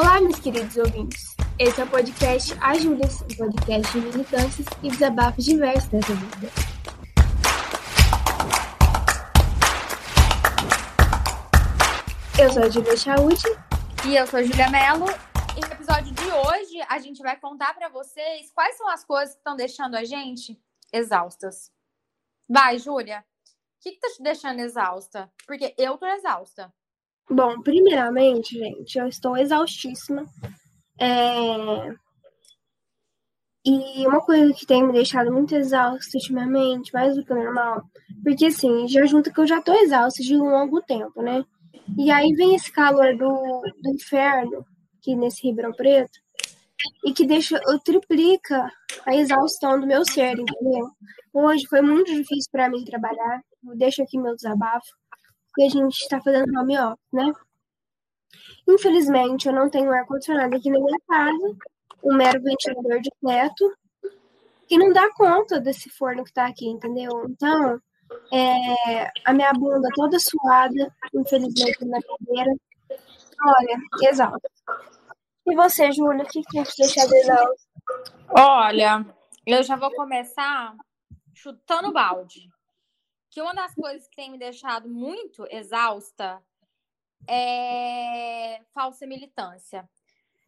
Olá, meus queridos ouvintes. Esse é o podcast Ajudas, um podcast de militâncias e desabafos diversos dessa vida. Eu sou a Julia Chauti. E eu sou a Julia Mello. E no episódio de hoje, a gente vai contar para vocês quais são as coisas que estão deixando a gente exaustas. Vai, Júlia. O que, que tá te deixando exausta? Porque eu tô exausta. Bom, primeiramente, gente, eu estou exaustíssima. É... E uma coisa que tem me deixado muito exausta ultimamente, mais do que o normal, porque assim, já junta que eu já tô exausta de um longo tempo, né? E aí vem esse calor do, do inferno, aqui nesse Ribeirão Preto, e que deixa, triplica a exaustão do meu ser, entendeu? Hoje foi muito difícil para mim trabalhar, deixo aqui meu desabafo, porque a gente está fazendo home office, né? Infelizmente, eu não tenho ar-condicionado aqui na minha casa, um mero ventilador de teto, que não dá conta desse forno que está aqui, entendeu? Então, é, a minha bunda toda suada, infelizmente, na cadeira. Olha, exausta. E você, Júlia, o que, que tem te deixado exausta? Olha, eu já vou começar chutando balde. Que uma das coisas que tem me deixado muito exausta é falsa militância.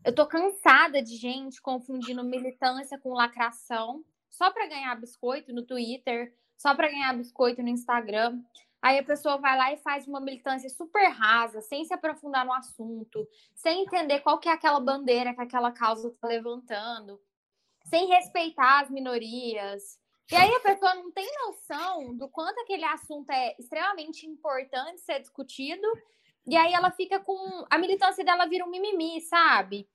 Eu tô cansada de gente confundindo militância com lacração só para ganhar biscoito no Twitter, só para ganhar biscoito no Instagram. Aí a pessoa vai lá e faz uma militância super rasa, sem se aprofundar no assunto, sem entender qual que é aquela bandeira que aquela causa está levantando, sem respeitar as minorias. E aí a pessoa não tem noção do quanto aquele assunto é extremamente importante ser discutido e aí ela fica com. A militância dela vira um mimimi, sabe?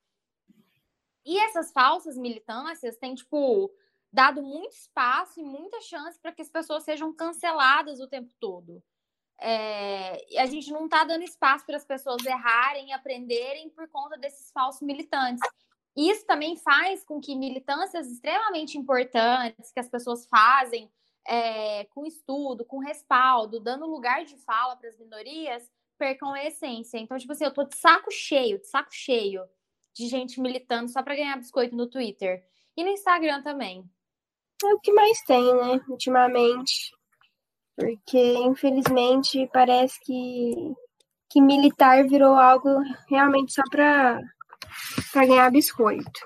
E essas falsas militâncias têm, tipo, dado muito espaço e muita chance para que as pessoas sejam canceladas o tempo todo. É, a gente não está dando espaço para as pessoas errarem, aprenderem por conta desses falsos militantes. Isso também faz com que militâncias extremamente importantes que as pessoas fazem é, com estudo, com respaldo, dando lugar de fala para as minorias, percam a essência. Então, tipo assim, eu tô de saco cheio, de saco cheio de gente militando só para ganhar biscoito no Twitter. E no Instagram também. É o que mais tem, né, ultimamente. Porque, infelizmente, parece que, que militar virou algo realmente só para ganhar biscoito.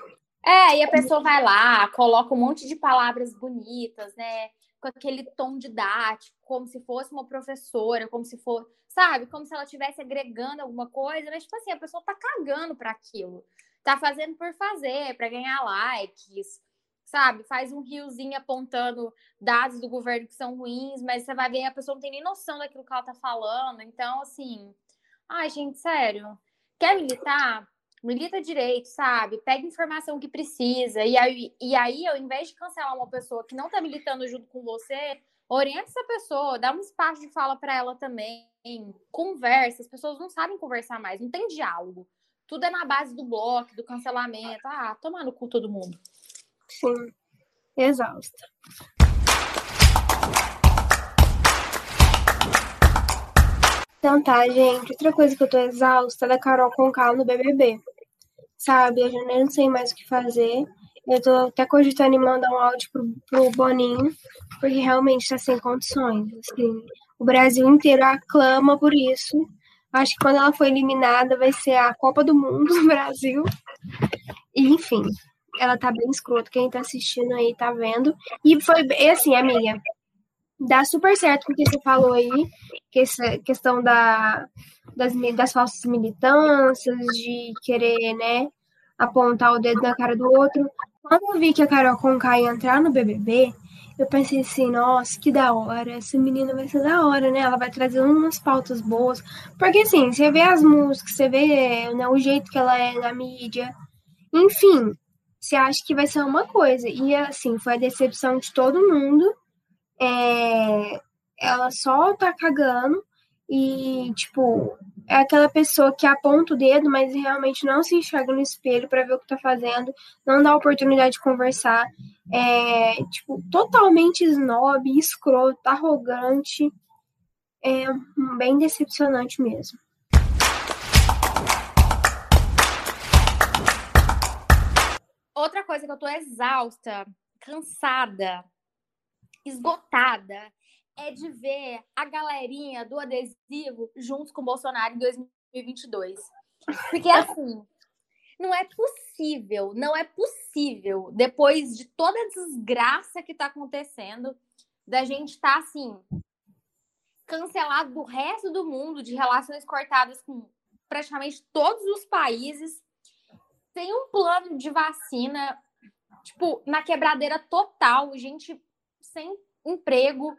É, e a pessoa vai lá, coloca um monte de palavras bonitas, né? Com aquele tom didático, como se fosse uma professora, como se for, sabe? Como se ela estivesse agregando alguma coisa, mas tipo assim, a pessoa tá cagando para aquilo. Tá fazendo por fazer, para ganhar likes, sabe? Faz um riozinho apontando dados do governo que são ruins, mas você vai ver a pessoa não tem nem noção daquilo que ela tá falando. Então, assim, ai, gente, sério. Quer militar? Milita direito, sabe? Pega informação que precisa. E aí, e aí, ao invés de cancelar uma pessoa que não tá militando junto com você, orienta essa pessoa, dá um espaço de fala para ela também, conversa. As pessoas não sabem conversar mais, não tem diálogo. Tudo é na base do bloco, do cancelamento. Ah, toma no cu todo mundo. Sim, exausta. Então tá, gente. Outra coisa que eu tô exausta é da Carol Conká no BBB. Sabe, eu já nem sei mais o que fazer. Eu tô até cogitando em mandar um áudio pro, pro Boninho, porque realmente tá sem condições. Assim, o Brasil inteiro aclama por isso. Acho que quando ela for eliminada vai ser a Copa do Mundo do Brasil. E, enfim, ela tá bem escrota. Quem tá assistindo aí tá vendo. E foi assim, amiga. Dá super certo com o que você falou aí, que essa questão da, das, das falsas militâncias, de querer, né, apontar o dedo na cara do outro. Quando eu vi que a Carol Conká ia entrar no BBB, eu pensei assim, nossa, que da hora, essa menina vai ser da hora, né? Ela vai trazer umas pautas boas. Porque assim, você vê as músicas, você vê né, o jeito que ela é na mídia, enfim, você acha que vai ser uma coisa. E assim, foi a decepção de todo mundo. É, ela só tá cagando e, tipo, é aquela pessoa que aponta o dedo, mas realmente não se enxerga no espelho para ver o que tá fazendo, não dá oportunidade de conversar, é, tipo, totalmente snob, escroto, arrogante, é bem decepcionante mesmo. coisa que eu tô exausta, cansada, esgotada, é de ver a galerinha do adesivo juntos com o Bolsonaro em 2022. Porque assim, não é possível, não é possível, depois de toda a desgraça que tá acontecendo, da gente estar tá, assim, cancelado do resto do mundo, de relações cortadas com praticamente todos os países, tem um plano de vacina, tipo, na quebradeira total, gente sem emprego.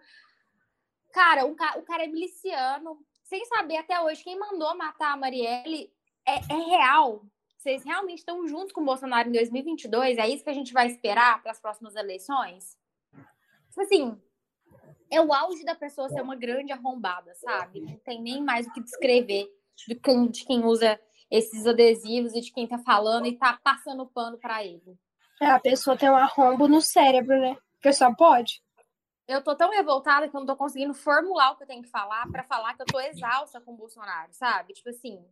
Cara, o, ca o cara é miliciano, sem saber até hoje quem mandou matar a Marielle é, é real. Vocês realmente estão juntos com o Bolsonaro em 2022? É isso que a gente vai esperar para as próximas eleições? Tipo assim, é o auge da pessoa ser uma grande arrombada, sabe? Não tem nem mais o que descrever de quem, de quem usa esses adesivos e de quem tá falando e tá passando pano para ele. É, a pessoa tem um arrombo no cérebro, né? Porque só pode. Eu tô tão revoltada que eu não tô conseguindo formular o que eu tenho que falar para falar que eu tô exausta com o Bolsonaro, sabe? Tipo assim.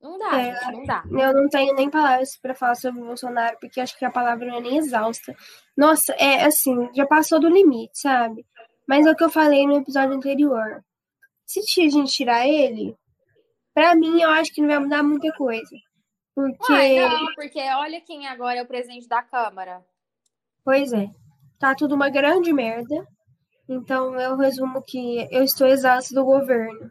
Não dá, é, gente, não dá. Eu não tenho nem palavras para falar sobre o Bolsonaro, porque acho que a palavra não é nem exausta. Nossa, é assim, já passou do limite, sabe? Mas é o que eu falei no episódio anterior. Se a gente tirar ele, para mim, eu acho que não vai mudar muita coisa. Porque. Uai, não, porque olha quem agora é o presidente da Câmara. Pois é. Tá tudo uma grande merda. Então eu resumo que eu estou exausto do governo.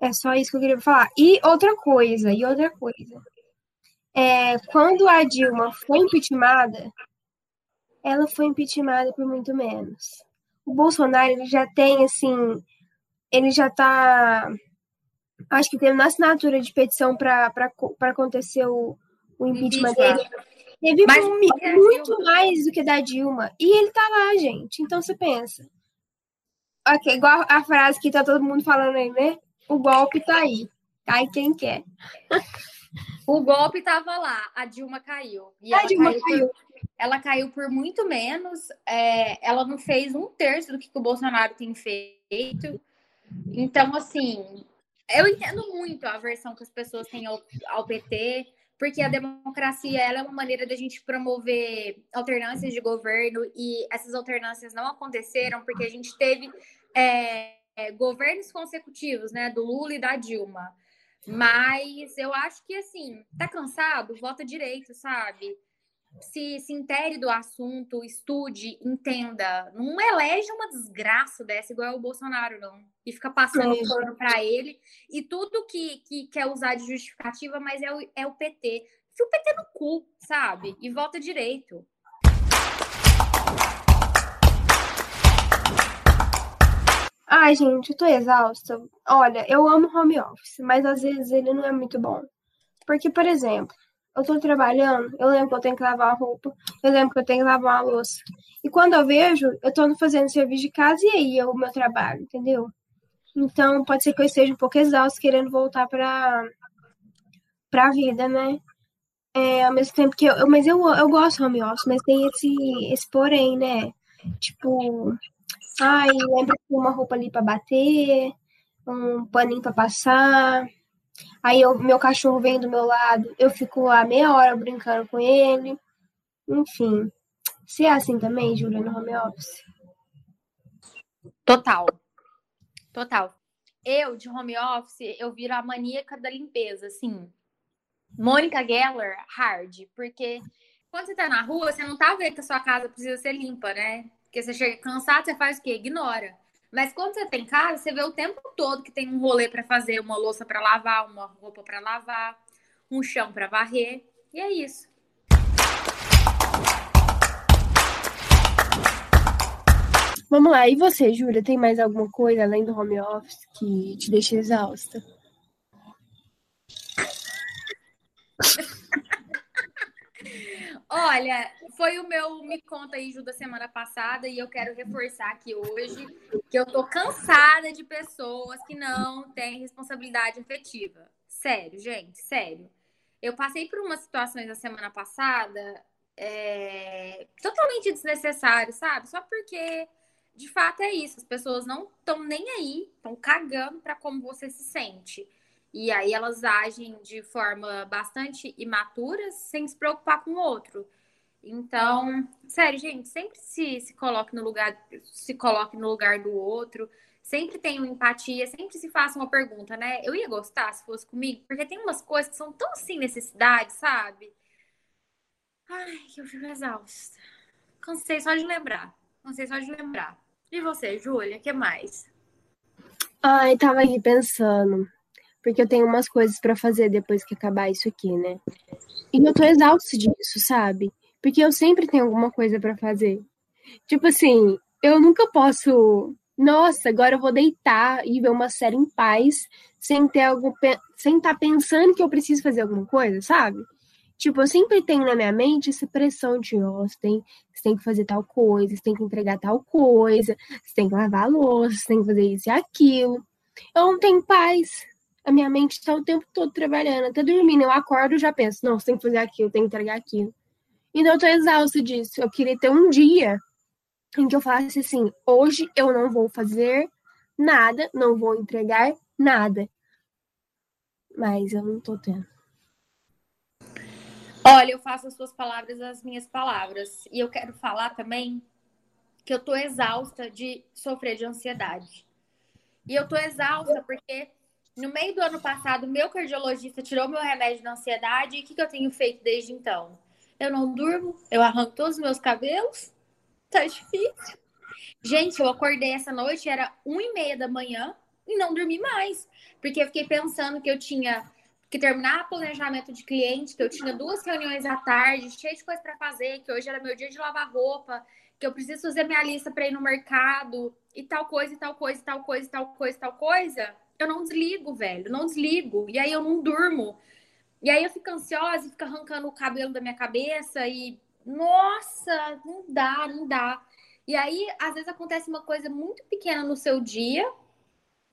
É só isso que eu queria falar. E outra coisa, e outra coisa. É, quando a Dilma foi impeachmentada, ela foi impeachmentada por muito menos. O Bolsonaro ele já tem assim, ele já tá acho que teve na assinatura de petição para acontecer o, o impeachment dele. Teve Mas, muito mais do que da Dilma. E ele tá lá, gente. Então você pensa. Ok, igual a frase que tá todo mundo falando aí, né? O golpe tá aí. Cai quem quer. O golpe tava lá, a Dilma caiu. E a Dilma caiu. caiu. Por, ela caiu por muito menos. É, ela não fez um terço do que o Bolsonaro tem feito. Então, assim, eu entendo muito a aversão que as pessoas têm ao, ao PT, porque a democracia ela é uma maneira da gente promover alternâncias de governo e essas alternâncias não aconteceram porque a gente teve é, é, governos consecutivos, né, do Lula e da Dilma. Mas eu acho que assim, tá cansado, vota direito, sabe? Se, se intere do assunto, estude, entenda. Não elege uma desgraça dessa igual o Bolsonaro, não. E fica passando é. pano para ele. E tudo que, que quer usar de justificativa, mas é o, é o PT. Fio o PT no cu, sabe? E volta direito. Ai, gente, eu tô exausta. Olha, eu amo home office, mas às vezes ele não é muito bom. Porque, por exemplo, eu tô trabalhando, eu lembro que eu tenho que lavar a roupa, eu lembro que eu tenho que lavar a louça. E quando eu vejo, eu tô fazendo serviço de casa e aí é o meu trabalho, entendeu? Então, pode ser que eu esteja um pouco exausto, querendo voltar pra, pra vida, né? É, ao mesmo tempo que eu, mas eu, eu gosto do home office, mas tem esse, esse porém, né? Tipo, ai, lembra que uma roupa ali pra bater, um paninho pra passar, Aí eu, meu cachorro vem do meu lado, eu fico lá meia hora brincando com ele. Enfim. Se é assim também, Júlia, no home office? Total. Total. Eu, de home office, eu viro a maníaca da limpeza, assim. Mônica Geller, hard, porque quando você tá na rua, você não tá vendo que a sua casa precisa ser limpa, né? Porque você chega cansado, você faz o quê? Ignora. Mas quando você tem casa, você vê o tempo todo que tem um rolê para fazer, uma louça para lavar, uma roupa para lavar, um chão para varrer. E é isso. Vamos lá, e você, Júlia, tem mais alguma coisa além do home office que te deixa exausta? Olha, foi o meu Me Conta aí, Ju, da semana passada, e eu quero reforçar aqui hoje que eu tô cansada de pessoas que não têm responsabilidade afetiva. Sério, gente, sério. Eu passei por umas situações na semana passada é, totalmente desnecessárias, sabe? Só porque, de fato, é isso. As pessoas não estão nem aí, estão cagando para como você se sente. E aí elas agem de forma bastante imatura, sem se preocupar com o outro. Então, sério, gente, sempre se, se coloque no lugar, se coloque no lugar do outro, sempre tenha empatia, sempre se faça uma pergunta, né? Eu ia gostar se fosse comigo, porque tem umas coisas que são tão sem necessidade, sabe? Ai, que eu fico exausta. Cansei só de lembrar. Cansei só de lembrar. E você, Júlia, o que mais? Ai, tava aqui pensando. Porque eu tenho umas coisas para fazer depois que acabar isso aqui, né? E eu tô exausta disso, sabe? Porque eu sempre tenho alguma coisa para fazer. Tipo assim, eu nunca posso. Nossa, agora eu vou deitar e ver uma série em paz, sem ter algum. sem estar tá pensando que eu preciso fazer alguma coisa, sabe? Tipo, eu sempre tenho na minha mente essa pressão de, ó, oh, você, tem, você tem que fazer tal coisa, você tem que entregar tal coisa, você tem que lavar a louça, você tem que fazer isso e aquilo. Eu não tenho paz. A minha mente está o tempo todo trabalhando, até dormindo. Eu acordo e já penso, não, você tem que fazer aquilo, tem que entregar aquilo. Então eu tô exausta disso. Eu queria ter um dia em que eu falasse assim: hoje eu não vou fazer nada, não vou entregar nada. Mas eu não tô tendo. Olha, eu faço as suas palavras as minhas palavras. E eu quero falar também que eu tô exausta de sofrer de ansiedade. E eu tô exausta porque no meio do ano passado, meu cardiologista tirou meu remédio de ansiedade. E o que, que eu tenho feito desde então? Eu não durmo, eu arranco todos os meus cabelos. Tá difícil. Gente, eu acordei essa noite, era uma e meia da manhã e não dormi mais. Porque eu fiquei pensando que eu tinha que terminar planejamento de cliente, que eu tinha duas reuniões à tarde, cheio de coisa para fazer, que hoje era meu dia de lavar roupa, que eu preciso fazer minha lista para ir no mercado e tal coisa, e tal coisa, e tal coisa, e tal coisa, e tal coisa. Eu não desligo, velho, não desligo. E aí eu não durmo. E aí eu fico ansiosa e fico arrancando o cabelo da minha cabeça e nossa, não dá, não dá. E aí, às vezes acontece uma coisa muito pequena no seu dia,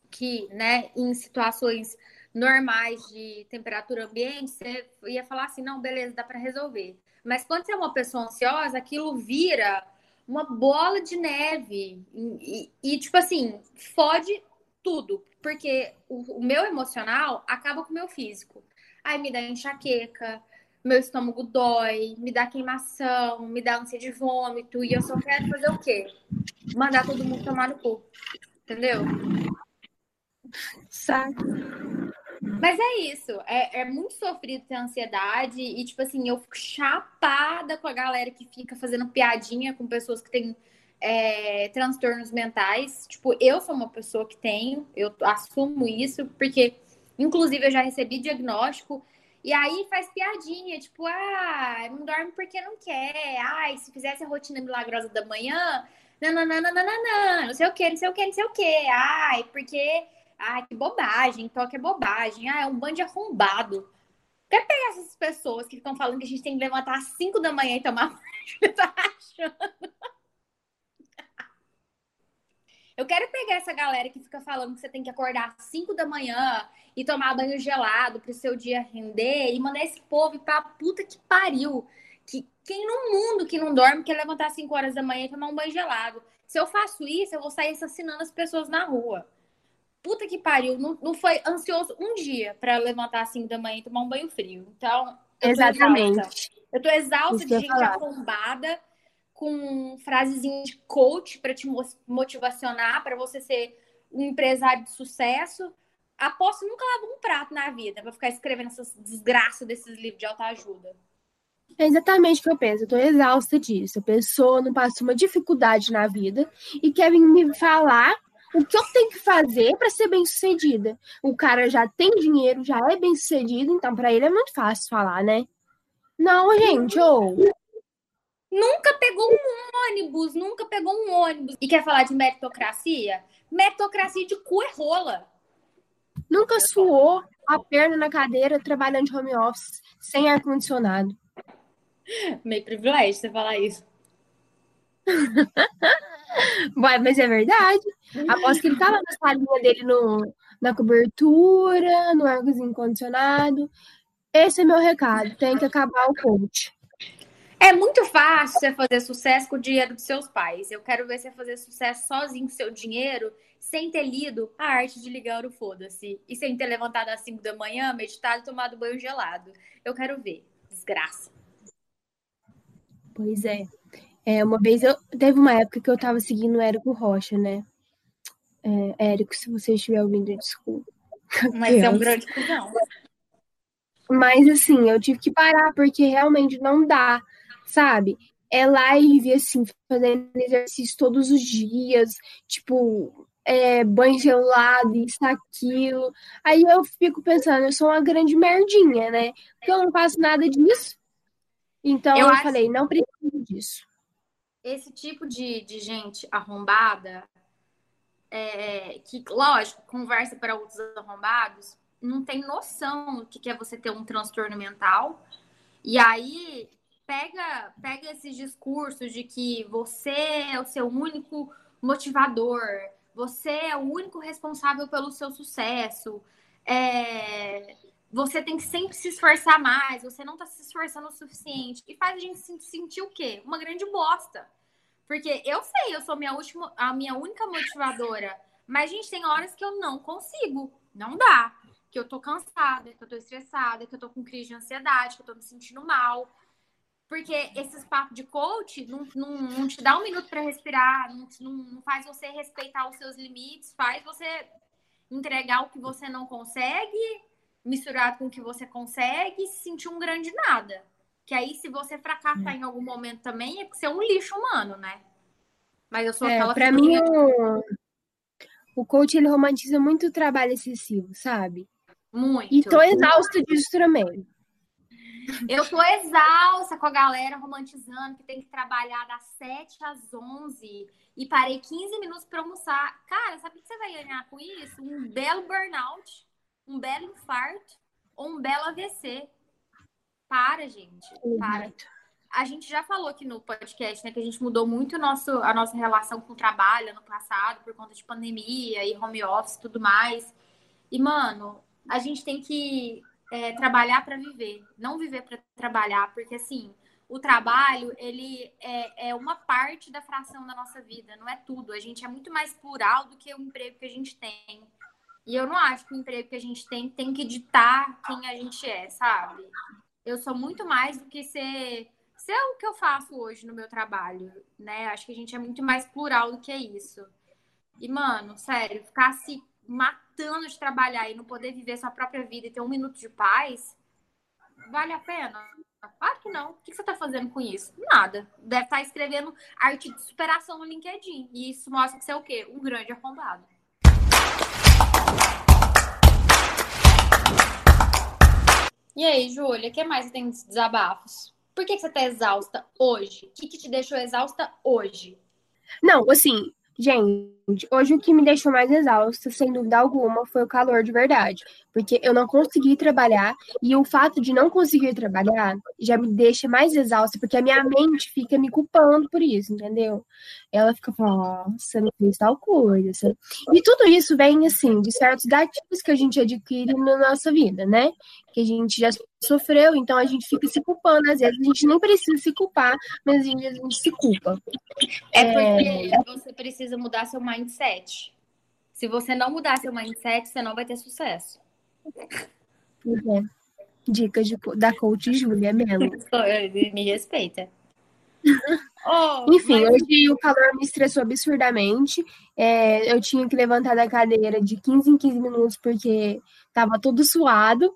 que, né, em situações normais de temperatura ambiente, você ia falar assim, não, beleza, dá para resolver. Mas quando você é uma pessoa ansiosa, aquilo vira uma bola de neve e, e, e tipo assim, fode tudo, porque o, o, meu emocional acaba com o meu físico. Aí me dá enxaqueca, meu estômago dói, me dá queimação, me dá ânsia de vômito, e eu só quero fazer o quê? Mandar todo mundo tomar no cu. Entendeu? Saco. Mas é isso, é, é, muito sofrido ter ansiedade e, tipo assim, eu fico chapada com a galera que fica fazendo piadinha com pessoas que têm é, transtornos mentais. Tipo, eu sou uma pessoa que tenho, eu assumo isso, porque, Inclusive, eu já recebi diagnóstico. E aí faz piadinha, tipo, ah, não dorme porque não quer. Ai, se fizesse a rotina milagrosa da manhã, nananana, não sei o que, não sei o que, não sei o que. Ai, porque, ai, que bobagem, toque é bobagem. Ah, é um bando de arrombado. Quer pegar essas pessoas que ficam falando que a gente tem que levantar às 5 da manhã e tomar tá achando? Eu quero pegar essa galera que fica falando que você tem que acordar às 5 da manhã e tomar banho gelado para o seu dia render e mandar esse povo pra puta que pariu. Que quem no mundo que não dorme quer levantar às 5 horas da manhã e tomar um banho gelado? Se eu faço isso, eu vou sair assassinando as pessoas na rua puta que pariu, não, não foi ansioso um dia para levantar às 5 da manhã e tomar um banho frio. Então, eu Exatamente. Exausta. Eu tô exausta de gente arrombada com frasezinhas de coach para te motivacionar, para você ser um empresário de sucesso. Aposto nunca lava um prato na vida para ficar escrevendo essas desgraças desses livros de autoajuda. É exatamente o que eu penso. Eu tô exausta disso. A pessoa não passa uma dificuldade na vida e quer me falar o que eu tenho que fazer para ser bem sucedida? O cara já tem dinheiro, já é bem sucedido, então para ele é muito fácil falar, né? Não, gente, ou. Nunca pegou um ônibus, nunca pegou um ônibus. E quer falar de meritocracia? Meritocracia de cu é rola. Nunca suou a perna na cadeira trabalhando de home office, sem ar-condicionado. Meio privilégio você falar isso. Mas é verdade. Aposto que ele tava na salinha dele no, na cobertura, no arcozinho condicionado. Esse é meu recado. Tem que acabar o coach. É muito fácil você fazer sucesso com o dinheiro dos seus pais. Eu quero ver você fazer sucesso sozinho com seu dinheiro, sem ter lido a arte de ligar o foda-se. E sem ter levantado às 5 da manhã, meditado e tomado banho gelado. Eu quero ver. Desgraça. Pois é. É, uma vez eu teve uma época que eu tava seguindo o Érico Rocha, né? É, Érico, se você estiver ouvindo, desculpa. Mas é um grande cuzão. Mas assim, eu tive que parar porque realmente não dá sabe? É live, assim, fazendo exercício todos os dias, tipo, é, banho gelado, isso, aquilo. Aí eu fico pensando, eu sou uma grande merdinha, né? Porque eu não faço nada disso. Então eu, eu acho... falei, não preciso disso. Esse tipo de, de gente arrombada, é, que, lógico, conversa para outros arrombados, não tem noção do que é você ter um transtorno mental. E aí pega, pega esses discursos de que você é o seu único motivador, você é o único responsável pelo seu sucesso, é, você tem que sempre se esforçar mais, você não está se esforçando o suficiente. E faz a gente sentir o quê? Uma grande bosta. Porque eu sei, eu sou minha última, a minha única motivadora. Mas, gente, tem horas que eu não consigo. Não dá. Que eu tô cansada, que eu tô estressada, que eu tô com crise de ansiedade, que eu tô me sentindo mal. Porque esses papos de coach não, não, não te dá um minuto para respirar, não, não faz você respeitar os seus limites, faz você entregar o que você não consegue, misturado com o que você consegue, e se sentir um grande nada. Que aí, se você fracassar é. em algum momento também, é porque você é um lixo humano, né? Mas eu sou é, aquela. Pra mim, o... o coach ele romantiza muito o trabalho excessivo, sabe? Muito. E tô exausta disso também. Eu tô exausta com a galera romantizando que tem que trabalhar das 7 às 11 e parei 15 minutos para almoçar. Cara, sabe o que você vai ganhar com isso? Um belo burnout, um belo infarto ou um belo AVC. Para, gente. Para. A gente já falou aqui no podcast, né, que a gente mudou muito nosso, a nossa relação com o trabalho no passado por conta de pandemia e home office e tudo mais. E, mano, a gente tem que é, trabalhar para viver, não viver para trabalhar, porque assim, o trabalho, ele é, é, uma parte da fração da nossa vida, não é tudo. A gente é muito mais plural do que o emprego que a gente tem. E eu não acho que o emprego que a gente tem tem que ditar quem a gente é, sabe? Eu sou muito mais do que ser, ser o que eu faço hoje no meu trabalho, né? Acho que a gente é muito mais plural do que isso. E, mano, sério, ficar se matando de trabalhar e não poder viver sua própria vida e ter um minuto de paz, vale a pena? Claro que não. O que você está fazendo com isso? Nada. Deve estar tá escrevendo arte de superação no LinkedIn. E isso mostra que você é o quê? Um grande arrombado. E aí, Júlia, o que mais tem de desabafos? Por que, que você está exausta hoje? O que, que te deixou exausta hoje? Não, assim, Gente, hoje o que me deixou mais exausta, sem dúvida alguma, foi o calor de verdade. Porque eu não consegui trabalhar e o fato de não conseguir trabalhar já me deixa mais exausta, porque a minha mente fica me culpando por isso, entendeu? Ela fica falando, nossa, não fez tal coisa. E tudo isso vem, assim, de certos gatilhos que a gente adquire na nossa vida, né? Que a gente já sofreu, então a gente fica se culpando. Às vezes a gente nem precisa se culpar, mas a gente, a gente se culpa. É porque é... você precisa mudar seu mindset. Se você não mudar seu mindset, você não vai ter sucesso. É. Dicas de, da coach Júlia mesmo. Me respeita. Oh, Enfim, mas... hoje o calor me estressou absurdamente. É, eu tinha que levantar da cadeira de 15 em 15 minutos porque tava todo suado.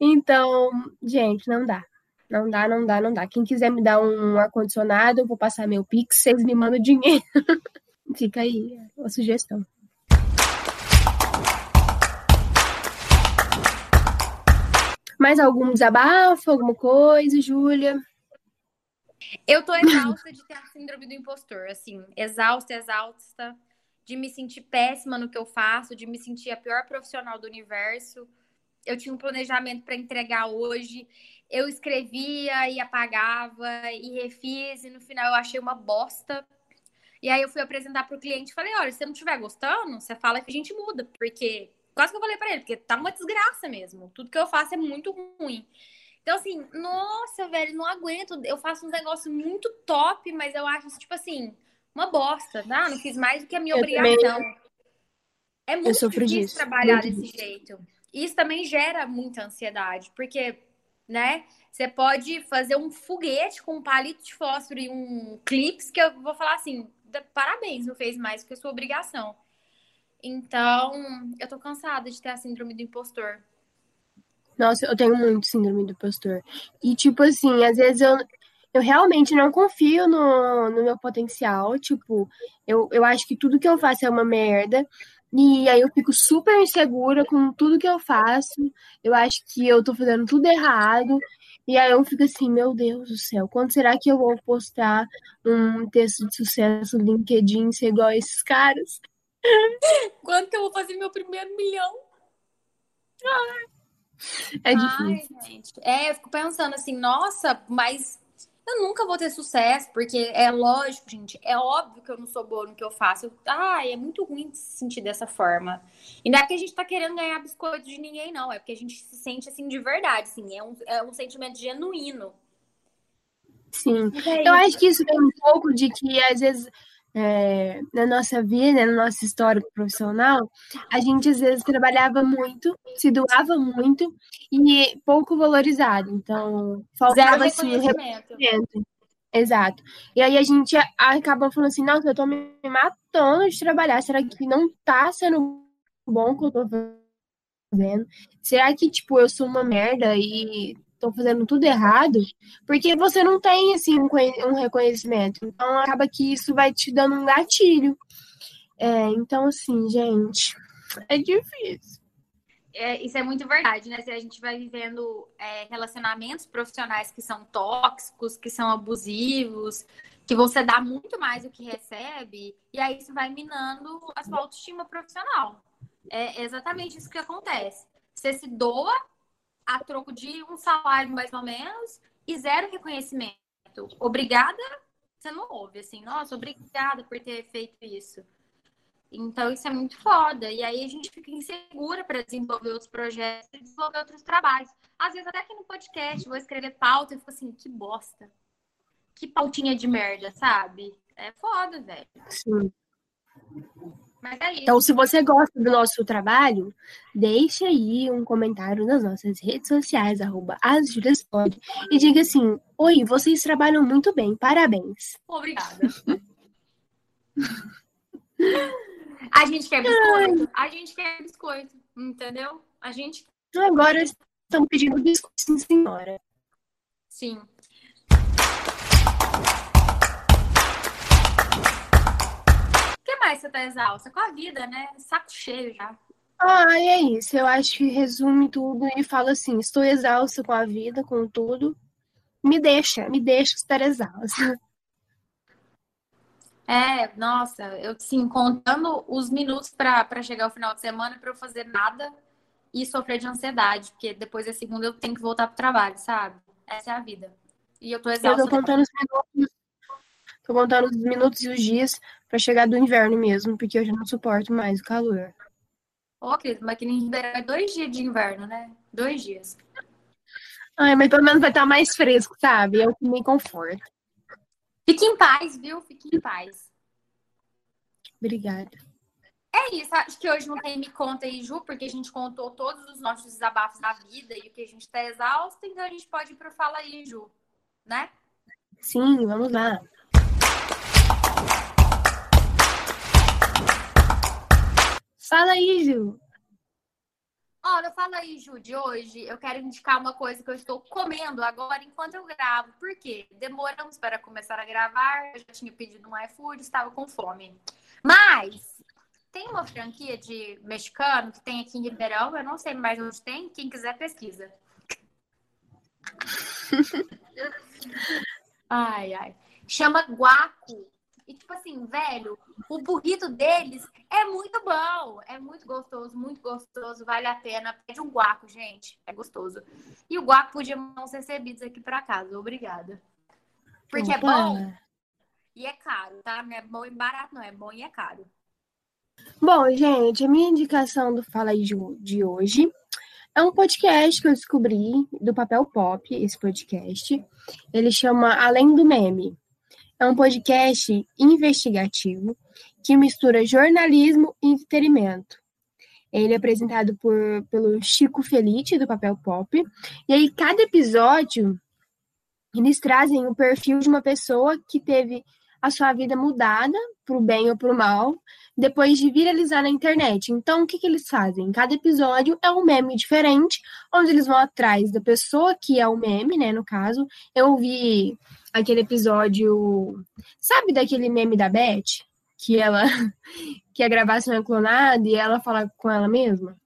Então, gente, não dá. Não dá, não dá, não dá. Quem quiser me dar um ar-condicionado, eu vou passar meu Pix, vocês me mandam dinheiro. Fica aí a sugestão. Mais algum desabafo, alguma coisa, Júlia? Eu tô exausta de ter a síndrome do impostor, assim, exausta, exausta, de me sentir péssima no que eu faço, de me sentir a pior profissional do universo. Eu tinha um planejamento para entregar hoje, eu escrevia e apagava e refiz, e no final eu achei uma bosta. E aí eu fui apresentar para o cliente e falei: olha, se você não estiver gostando, você fala que a gente muda, porque quase que eu falei para ele, porque tá uma desgraça mesmo. Tudo que eu faço é muito ruim. Então, assim, nossa, velho, não aguento. Eu faço um negócio muito top, mas eu acho, tipo assim, uma bosta. Ah, não fiz mais do que a minha Eu obrigação. também- É muito difícil disso, trabalhar muito desse jeito. Isso também gera muita ansiedade, porque, né, você pode fazer um foguete com um palito de fósforo e um clips que eu vou falar assim, "Da- parabéns, não fez mais do que a sua obrigação. Então, eu tô cansada de ter a síndrome do impostor. Nossa, eu tenho muito síndrome do impostor. E, tipo assim, às vezes eu, eu realmente não confio no, no meu potencial. Tipo, eu, eu acho que tudo que eu faço é uma merda. E aí eu fico super insegura com tudo que eu faço. Eu acho que eu tô fazendo tudo errado. E aí eu fico assim, meu Deus do céu, quando será que eu vou postar um texto de sucesso no LinkedIn ser igual a esses caras? Quando que eu vou fazer meu primeiro milhão? É Ai, difícil. gente. É, eu fico pensando assim, nossa, mas eu nunca vou ter sucesso, porque é lógico, gente, é óbvio que eu não sou boa no que eu faço. Ai, é muito ruim se sentir dessa forma. E não é que a gente tá querendo ganhar biscoito de ninguém, não. É porque a gente se sente assim de verdade, assim. É um, é um sentimento genuíno. Sim. É Eu acho que isso vem um pouco de que, às vezes, é, na nossa vida, na nossa história profissional, a gente, às vezes, trabalhava muito, se doava muito e pouco valorizado. Então, faltava, assim, o reconhecimento. reconhecimento. Exato. E aí a gente a- acaba falando assim, nossa, eu tô me matando de trabalhar. Será que não tá sendo bom o que eu tô fazendo? Será que, tipo, eu sou uma merda e tô fazendo tudo errado? Porque você não tem, assim, um, um reconhecimento. Então, acaba que isso vai te dando um gatilho. É, então, assim, gente, é difícil. É, isso é muito verdade, né? Se a gente vai vivendo é, relacionamentos profissionais que são tóxicos, que são abusivos, que você dá muito mais do que recebe, e aí isso vai minando a sua autoestima profissional. É exatamente isso que acontece. Você se doa a troco de um salário mais ou menos e zero reconhecimento. Obrigada, você não ouve assim, nossa, obrigada por ter feito isso. Então, isso é muito foda. E aí a gente fica insegura para desenvolver outros projetos e desenvolver outros trabalhos. Às vezes, até aqui no podcast, vou escrever pauta e fico assim, que bosta. Que pautinha de merda, sabe? É foda, velho. Sim. Mas é isso. Então, se você gosta do nosso trabalho, deixe aí um comentário nas nossas redes sociais, arroba asjulaspod, e diga assim, oi, vocês trabalham muito bem, parabéns. Obrigada. a gente quer biscoito. A gente quer biscoito, entendeu? A gente, Então, agora estão pedindo biscoito, sim, senhora. sim. Que você tá exausta? Com a vida, né? Saco cheio já. Ah, é isso. Eu acho que resume tudo e fala assim: estou exausta com a vida, com tudo. Me deixa, me deixa estar exausta. É, nossa, eu sim, contando os minutos para chegar ao final de semana para eu fazer nada e sofrer de ansiedade, porque depois da segunda eu tenho que voltar pro trabalho, sabe? Essa é a vida. E eu tô Eu exausta. tô contando os minutos, tô contando os minutos e os dias pra chegar do inverno mesmo, porque eu já não suporto mais o calor. Ô, querido, mas aqui em Ribeirão é dois dias de inverno, né? Dois dias. Ai, mas pelo menos vai estar mais fresco, sabe? Eu me conforto. Fique em paz, viu? Fique em paz. Obrigada. É isso, acho que hoje não tem Me Conta aí, Ju, porque a gente contou todos os nossos desabafos da vida e o que a gente tá exausto, então a gente pode ir pro Fala aí, Ju, né? Sim, vamos lá. Fala aí, Ju. No Fala aí, Ju, de hoje, eu quero indicar uma coisa que eu estou comendo agora enquanto eu gravo. Por quê? Demoramos para começar a gravar, eu já tinha pedido um iFood, estava com fome. Mas tem uma franquia de mexicano que tem aqui em Ribeirão, eu não sei mais onde tem, quem quiser pesquisa. ai, ai. Chama Guaco. E tipo assim, velho, o burrito deles é muito bom, é muito gostoso, muito gostoso, vale a pena. Pede um guaco, gente, é gostoso. E o guaco podia mandar uns recebidos aqui pra casa, obrigada. Porque é Opa. bom e é caro, tá? Não é bom e barato, não, é bom e é caro. Bom, gente, a minha indicação do Fala aí de hoje É um podcast que eu descobri do Papel Pop, esse podcast. Ele chama Além do Meme. É um podcast investigativo que mistura jornalismo e entretenimento. Ele é apresentado por, pelo Chico Felite, do Papel Pop. E aí, cada episódio, eles trazem o perfil de uma pessoa que teve a sua vida mudada para o bem ou para o mal, depois de viralizar na internet. Então, o que, que eles fazem? Cada episódio é um meme diferente, onde eles vão atrás da pessoa que é o meme, né? No caso, eu vi aquele episódio. Sabe daquele meme da Beth? Que ela. que a gravação é clonada e ela fala com ela mesma?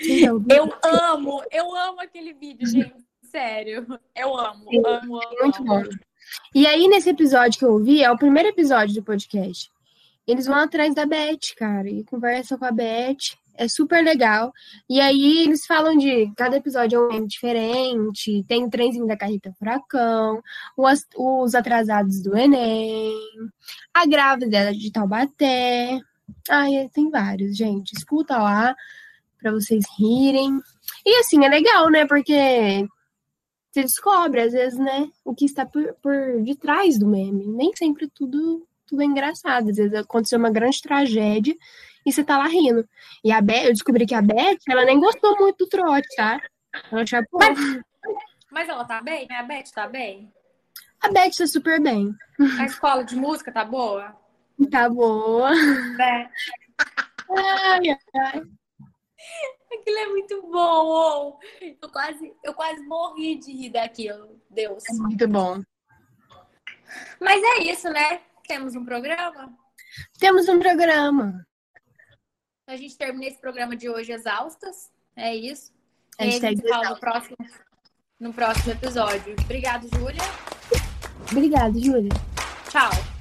Eu amo, eu amo aquele vídeo, gente. Sério. Eu amo, Sim, amo, amo. Muito amo. bom. E aí, nesse episódio que eu ouvi, é o primeiro episódio do podcast. Eles vão atrás da Beth, cara, e conversam com a Beth. É super legal. E aí eles falam de cada episódio é um meme diferente. Tem o trenzinho da Carrita Furacão, os, os atrasados do Enem, a grávida de Taubaté. Ai, tem vários, gente. Escuta lá para vocês rirem. E assim, é legal, né? Porque você descobre, às vezes, né, o que está por, por detrás do meme. Nem sempre tudo, tudo é engraçado. Às vezes aconteceu uma grande tragédia e você tá lá rindo. E a Beth, eu descobri que a Beth, ela nem gostou muito do trote, tá? Ela tinha, mas, mas ela tá bem? A Beth tá bem? A Beth tá super bem. A escola de música tá boa? Tá boa. É. Ai, ai. Aquilo é muito bom. Eu quase, eu quase morri de rir daquilo. Deus. É muito bom. Mas é isso, né? Temos um programa? Temos um programa. A gente termina esse programa de hoje exaustas. É isso. A gente, a gente fala no próximo, no próximo episódio. Obrigado, Júlia. Obrigada, Júlia. Tchau.